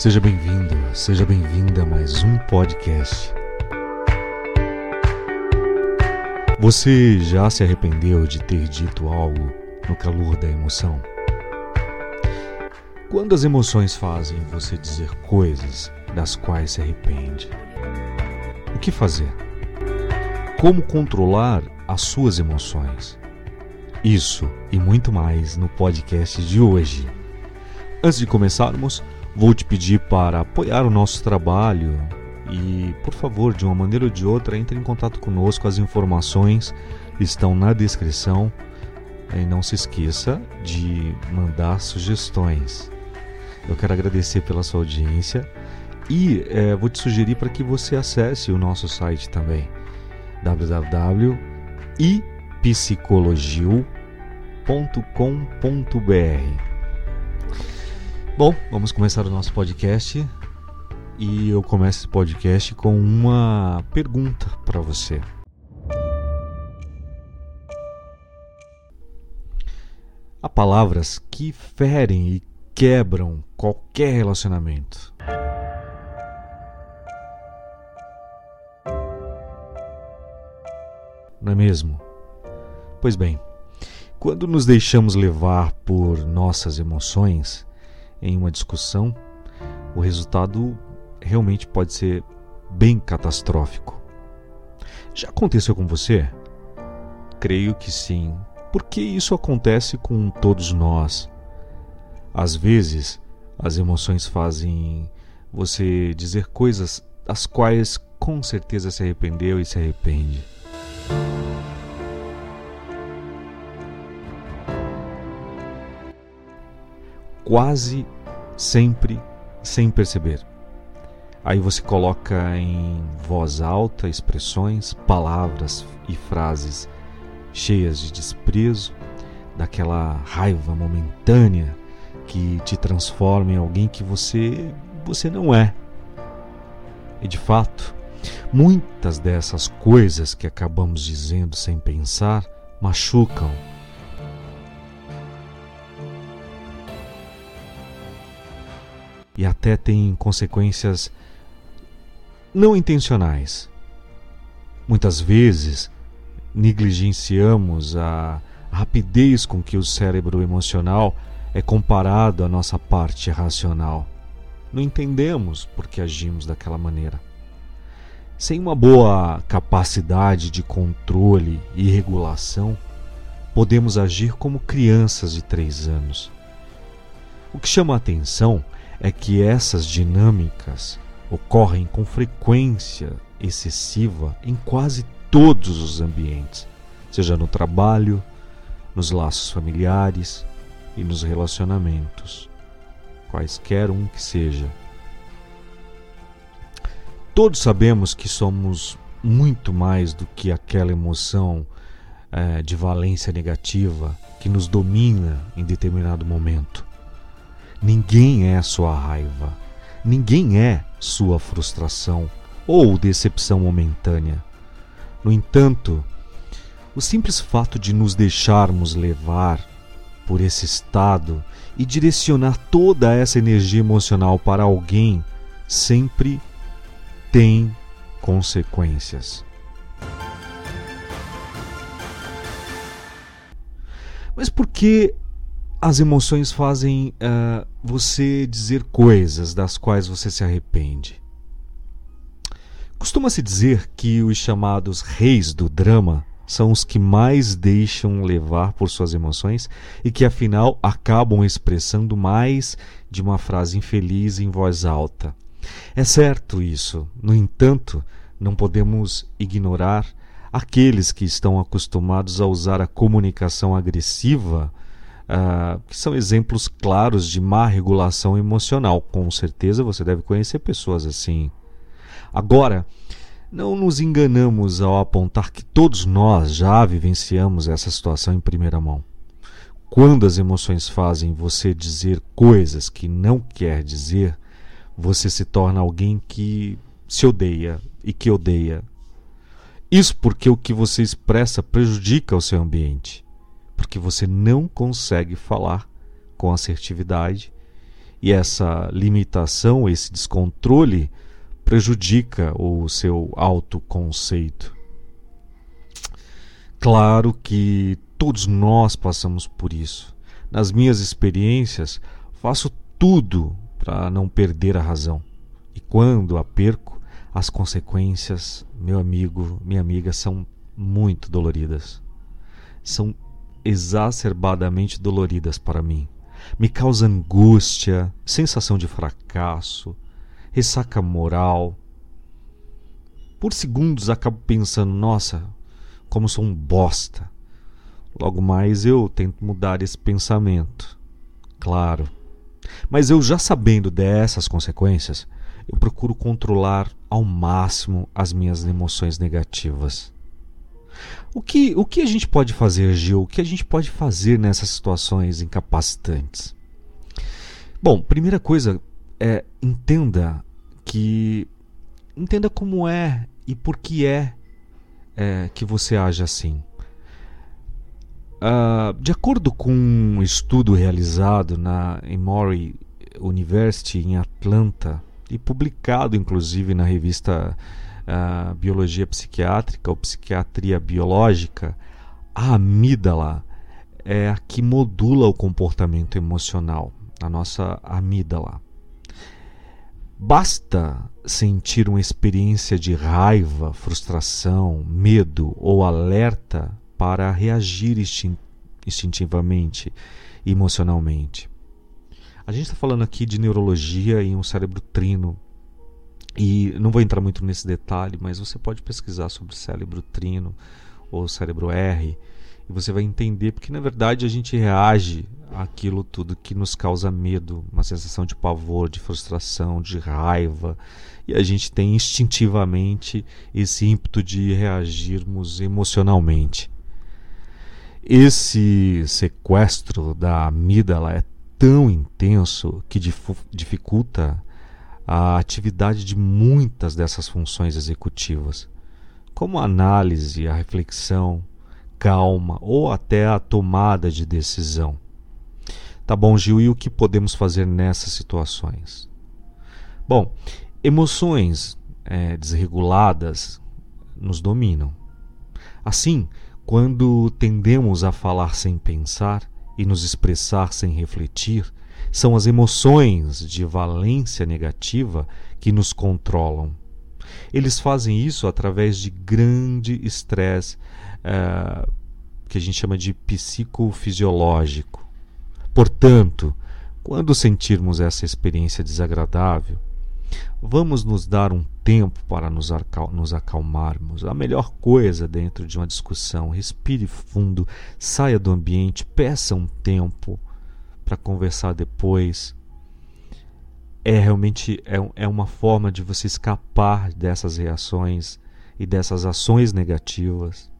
Seja bem-vindo, seja bem-vinda a mais um podcast. Você já se arrependeu de ter dito algo no calor da emoção? Quando as emoções fazem você dizer coisas das quais se arrepende, o que fazer? Como controlar as suas emoções? Isso e muito mais no podcast de hoje. Antes de começarmos, Vou te pedir para apoiar o nosso trabalho e, por favor, de uma maneira ou de outra, entre em contato conosco. As informações estão na descrição. E não se esqueça de mandar sugestões. Eu quero agradecer pela sua audiência e é, vou te sugerir para que você acesse o nosso site também www.ipsicologil.com.br Bom, vamos começar o nosso podcast e eu começo esse podcast com uma pergunta para você. Há palavras que ferem e quebram qualquer relacionamento. Não é mesmo? Pois bem, quando nos deixamos levar por nossas emoções, em uma discussão, o resultado realmente pode ser bem catastrófico. Já aconteceu com você? Creio que sim. Porque isso acontece com todos nós. Às vezes, as emoções fazem você dizer coisas das quais com certeza se arrependeu e se arrepende. Quase sempre sem perceber. Aí você coloca em voz alta expressões, palavras e frases cheias de desprezo, daquela raiva momentânea que te transforma em alguém que você você não é. E de fato, muitas dessas coisas que acabamos dizendo sem pensar machucam e até tem consequências não intencionais. Muitas vezes negligenciamos a rapidez com que o cérebro emocional é comparado à nossa parte racional. Não entendemos por que agimos daquela maneira. Sem uma boa capacidade de controle e regulação, podemos agir como crianças de três anos. O que chama a atenção é que essas dinâmicas ocorrem com frequência excessiva em quase todos os ambientes, seja no trabalho, nos laços familiares e nos relacionamentos, quaisquer um que seja. Todos sabemos que somos muito mais do que aquela emoção é, de valência negativa que nos domina em determinado momento. Ninguém é sua raiva, ninguém é sua frustração ou decepção momentânea. No entanto, o simples fato de nos deixarmos levar por esse estado e direcionar toda essa energia emocional para alguém sempre tem consequências. Mas por que as emoções fazem uh, você dizer coisas das quais você se arrepende. Costuma-se dizer que os chamados reis do drama são os que mais deixam levar por suas emoções e que afinal acabam expressando mais de uma frase infeliz em voz alta. É certo isso, no entanto, não podemos ignorar aqueles que estão acostumados a usar a comunicação agressiva uh, que são exemplos claros de má regulação emocional. Com certeza você deve conhecer pessoas assim. Agora, não nos enganamos ao apontar que todos nós já vivenciamos essa situação em primeira mão. Quando as emoções fazem você dizer coisas que não quer dizer, você se torna alguém que se odeia e que odeia. Isso porque o que você expressa prejudica o seu ambiente porque você não consegue falar com assertividade E essa limitação, esse descontrole, prejudica o seu autoconceito. Claro que todos nós passamos por isso. Nas minhas experiências, faço tudo para não perder a razão. E quando a perco, as consequências, meu amigo, minha amiga, são muito doloridas. São exacerbadamente doloridas para mim. Me causa angústia, sensação de fracasso, ressaca moral. Por segundos acabo pensando: nossa, como sou um bosta. Logo mais eu tento mudar esse pensamento. Claro. Mas eu já sabendo dessas consequências, eu procuro controlar ao máximo as minhas emoções negativas. O que, o que a gente pode fazer, Gil? O que a gente pode fazer nessas situações incapacitantes? Bom, primeira coisa é entenda que entenda como é e por que é, é que você age assim. Uh, de acordo com um estudo realizado na Emory University em Atlanta e publicado inclusive na revista uh, Biologia Psiquiátrica ou Psiquiatria Biológica, a amígdala é a que modula o comportamento emocional, a nossa amígdala. Basta sentir uma experiência de raiva, frustração, medo ou alerta para reagir instintivamente e emocionalmente. A gente está falando aqui de neurologia em um cérebro trino. E não vou entrar muito nesse detalhe, mas você pode pesquisar sobre cérebro trino ou cérebro R e você vai entender porque na verdade a gente reage àquilo tudo que nos causa medo, uma sensação de pavor, de frustração, de raiva, e a gente tem instintivamente esse ímpeto de reagirmos emocionalmente. Esse sequestro da amígdala é tão intenso que dificulta a atividade de muitas dessas funções executivas, como a análise, a reflexão, calma ou até a tomada de decisão. Tá bom, Gil, e o que podemos fazer nessas situações? Bom, emoções é, desreguladas nos dominam. Assim, quando tendemos a falar sem pensar e nos expressar sem refletir, são as emoções de valência negativa que nos controlam. Eles fazem isso através de grande estresse, uh, que a gente chama de psicofisiológico. Portanto, quando sentirmos essa experiência desagradável, Vamos nos dar um tempo para nos, nos acalmarmos. A melhor coisa dentro de uma discussão, respire fundo, saia do ambiente, peça um tempo para conversar depois. É realmente é, é uma forma de você escapar dessas reações e dessas ações negativas,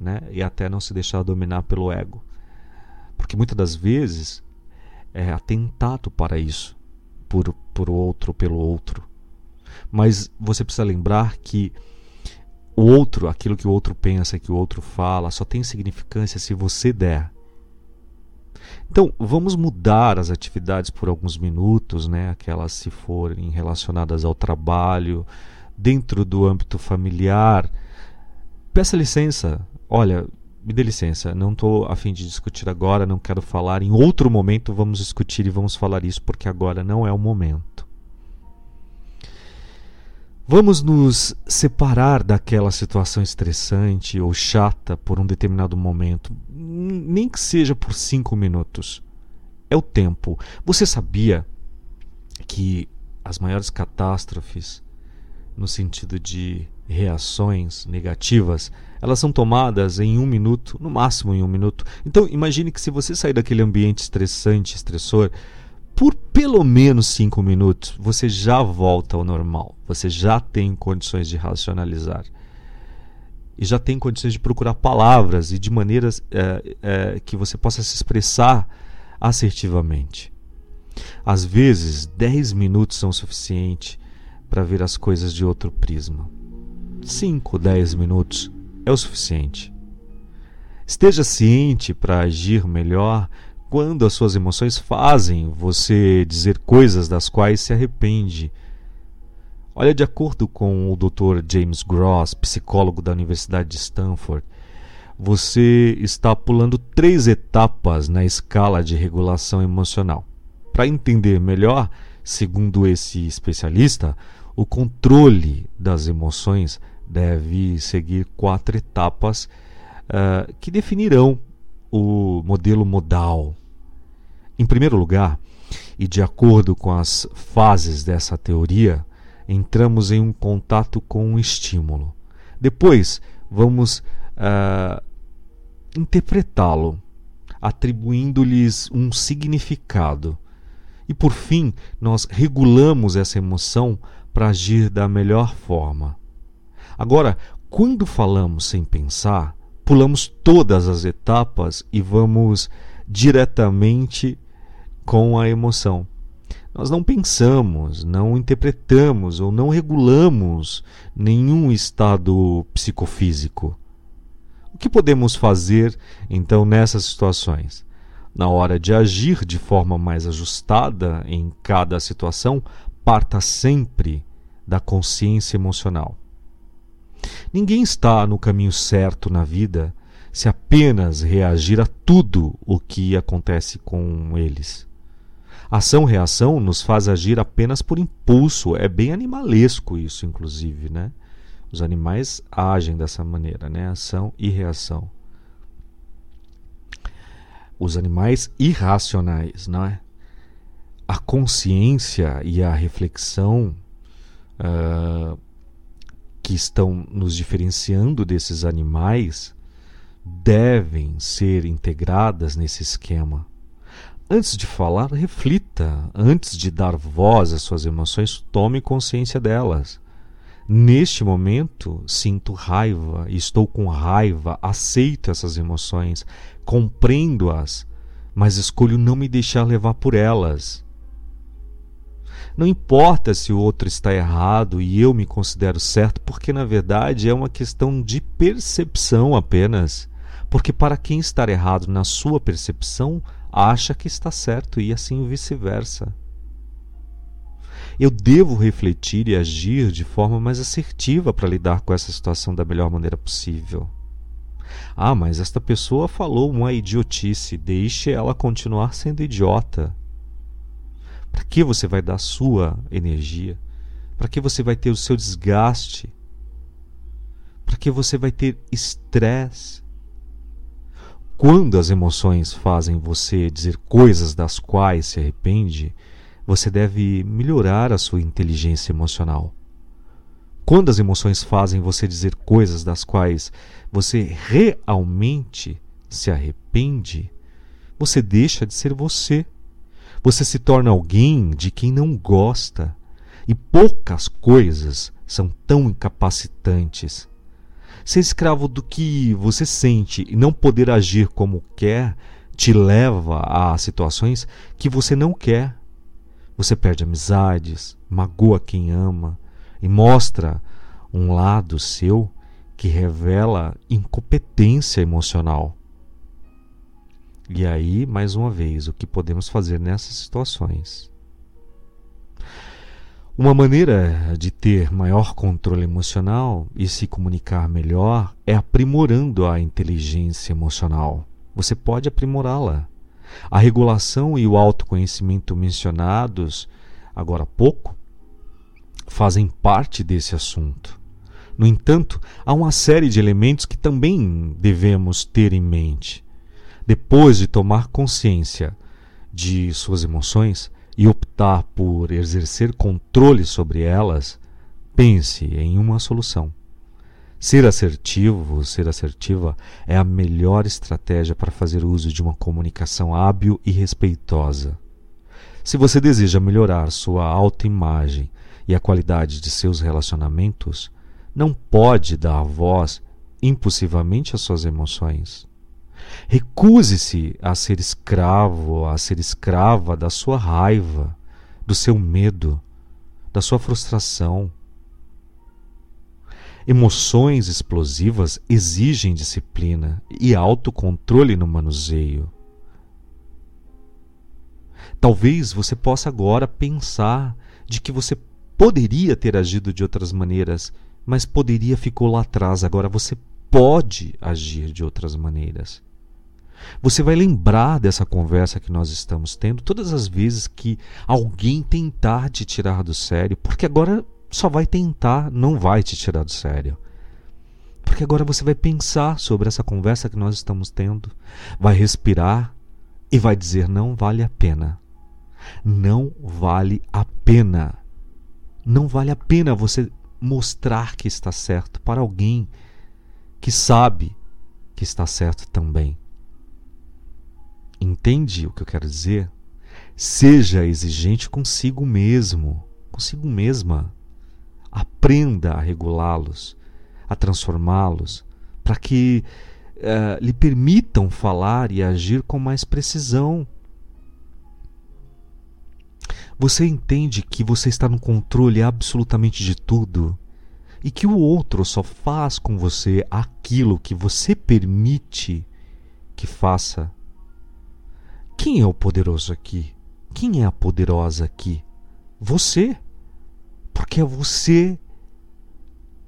né? E até não se deixar dominar pelo ego. Porque muitas das vezes é atentado para isso por, por outro, pelo outro. Mas você precisa lembrar que o outro, aquilo que o outro pensa, que o outro fala, só tem significância se você der. Então, vamos mudar as atividades por alguns minutos, né? aquelas se forem relacionadas ao trabalho, dentro do âmbito familiar. Peça licença. Olha, me dê licença, não estou a fim de discutir agora, não quero falar. Em outro momento vamos discutir e vamos falar isso, porque agora não é o momento. Vamos nos separar daquela situação estressante ou chata por um determinado momento, nem que seja por cinco minutos. É o tempo. Você sabia que as maiores catástrofes, no sentido de reações negativas, elas são tomadas em um minuto, no máximo em um minuto. Então imagine que se você sair daquele ambiente estressante, estressor, por pelo menos cinco minutos, você já volta ao normal. Você já tem condições de racionalizar. E já tem condições de procurar palavras e de maneiras é, é, que você possa se expressar assertivamente. Às vezes, dez minutos são suficiente para ver as coisas de outro prisma. Cinco, dez minutos é o suficiente. Esteja ciente para agir melhor quando as suas emoções fazem você dizer coisas das quais se arrepende. Olha, de acordo com o Dr. James Gross, psicólogo da Universidade de Stanford, você está pulando três etapas na escala de regulação emocional. Para entender melhor, segundo esse especialista, o controle das emoções deve seguir quatro etapas uh, que definirão o modelo modal. Em primeiro lugar, e de acordo com as fases dessa teoria, entramos em um contato com um estímulo. Depois, vamos uh, interpretá-lo, atribuindo-lhes um significado. E por fim, nós regulamos essa emoção para agir da melhor forma. Agora, quando falamos sem pensar, pulamos todas as etapas e vamos diretamente com a emoção. Nós não pensamos, não interpretamos ou não regulamos nenhum estado psicofísico. O que podemos fazer então nessas situações? Na hora de agir de forma mais ajustada em cada situação, parta sempre da consciência emocional. Ninguém está no caminho certo na vida se apenas reagir a tudo o que acontece com eles. Ação-reação nos faz agir apenas por impulso. É bem animalesco isso, inclusive, né? Os animais agem dessa maneira, né? Ação e reação. Os animais irracionais, não é? A consciência e a reflexão uh, que estão nos diferenciando desses animais devem ser integradas nesse esquema. Antes de falar, reflita. Antes de dar voz às suas emoções, tome consciência delas. Neste momento, sinto raiva, estou com raiva, aceito essas emoções, compreendo-as, mas escolho não me deixar levar por elas. Não importa se o outro está errado e eu me considero certo, porque na verdade é uma questão de percepção apenas. Porque para quem estar errado na sua percepção, acha que está certo e assim vice-versa. Eu devo refletir e agir de forma mais assertiva para lidar com essa situação da melhor maneira possível. Ah, mas esta pessoa falou uma idiotice, deixe ela continuar sendo idiota. Para que você vai dar sua energia? Para que você vai ter o seu desgaste? Para que você vai ter estresse? Quando as emoções fazem você dizer coisas das quais se arrepende, você deve melhorar a sua inteligência emocional. Quando as emoções fazem você dizer coisas das quais você realmente se arrepende, você deixa de ser você. Você se torna alguém de quem não gosta. E poucas coisas são tão incapacitantes. Ser escravo do que você sente e não poder agir como quer te leva a situações que você não quer. Você perde amizades, magoa quem ama e mostra um lado seu que revela incompetência emocional. E aí, mais uma vez, o que podemos fazer nessas situações? Uma maneira de ter maior controle emocional e se comunicar melhor é aprimorando a inteligência emocional. Você pode aprimorá-la. A regulação e o autoconhecimento mencionados agora há pouco fazem parte desse assunto. No entanto, há uma série de elementos que também devemos ter em mente. Depois de tomar consciência de suas emoções e optar por exercer controle sobre elas, pense em uma solução. Ser assertivo, ser assertiva é a melhor estratégia para fazer uso de uma comunicação hábil e respeitosa. Se você deseja melhorar sua autoimagem e a qualidade de seus relacionamentos, não pode dar voz impulsivamente às suas emoções. Recuse-se a ser escravo, a ser escrava da sua raiva, do seu medo, da sua frustração. Emoções explosivas exigem disciplina e autocontrole no manuseio. Talvez você possa agora pensar de que você poderia ter agido de outras maneiras, mas poderia ficou lá atrás. Agora você pode agir de outras maneiras. Você vai lembrar dessa conversa que nós estamos tendo todas as vezes que alguém tentar te tirar do sério, porque agora só vai tentar, não vai te tirar do sério. Porque agora você vai pensar sobre essa conversa que nós estamos tendo, vai respirar e vai dizer: não vale a pena. Não vale a pena não vale a pena você mostrar que está certo para alguém que sabe que está certo também. Entende o que eu quero dizer? Seja exigente consigo mesmo, consigo mesma. Aprenda a regulá-los, a transformá-los, para que uh, lhe permitam falar e agir com mais precisão você entende que você está no controle absolutamente de tudo e que o outro só faz com você aquilo que você permite que faça. Quem é o poderoso aqui? Quem é a poderosa aqui? Você. Porque é você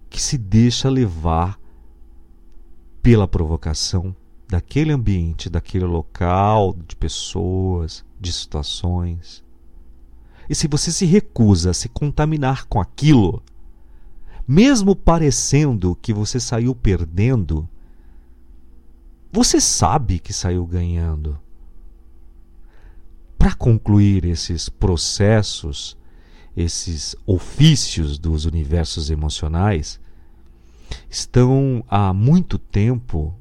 que se deixa levar pela provocação daquele ambiente, daquele local, de pessoas, de situações. E se você se recusa a se contaminar com aquilo, mesmo parecendo que você saiu perdendo, você sabe que saiu ganhando. Para concluir esses processos, esses ofícios dos universos emocionais, estão há muito tempo,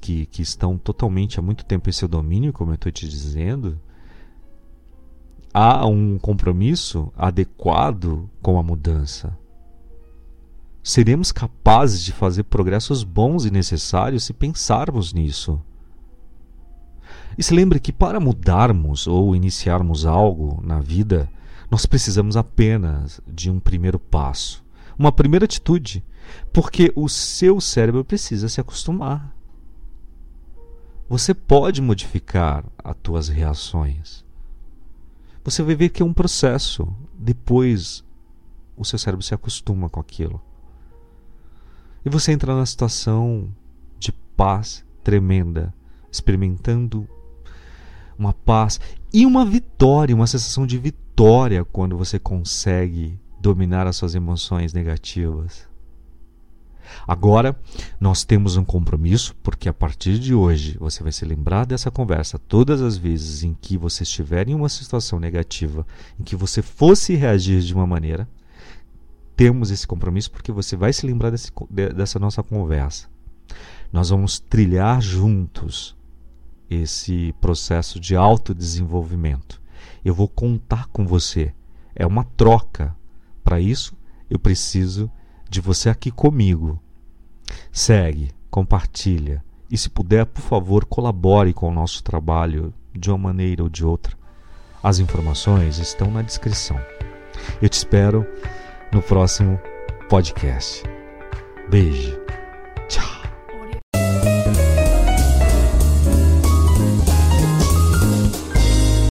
que, que estão totalmente há muito tempo em seu domínio, como eu estou te dizendo, há um compromisso adequado com a mudança. Seremos capazes de fazer progressos bons e necessários se pensarmos nisso. E se lembre que para mudarmos ou iniciarmos algo na vida, nós precisamos apenas de um primeiro passo, uma primeira atitude, porque o seu cérebro precisa se acostumar. Você pode modificar as tuas reações você vai ver que é um processo. Depois o seu cérebro se acostuma com aquilo. E você entra numa situação de paz tremenda, experimentando uma paz e uma vitória, uma sensação de vitória quando você consegue dominar as suas emoções negativas. Agora, nós temos um compromisso, porque a partir de hoje você vai se lembrar dessa conversa todas as vezes em que você estiver em uma situação negativa, em que você fosse reagir de uma maneira. Temos esse compromisso porque você vai se lembrar desse, dessa nossa conversa. Nós vamos trilhar juntos esse processo de autodesenvolvimento. Eu vou contar com você. É uma troca. Para isso, eu preciso de você aqui comigo. Segue, compartilha e, se puder, por favor, colabore com o nosso trabalho de uma maneira ou de outra. As informações estão na descrição. Eu te espero no próximo podcast. Beijo.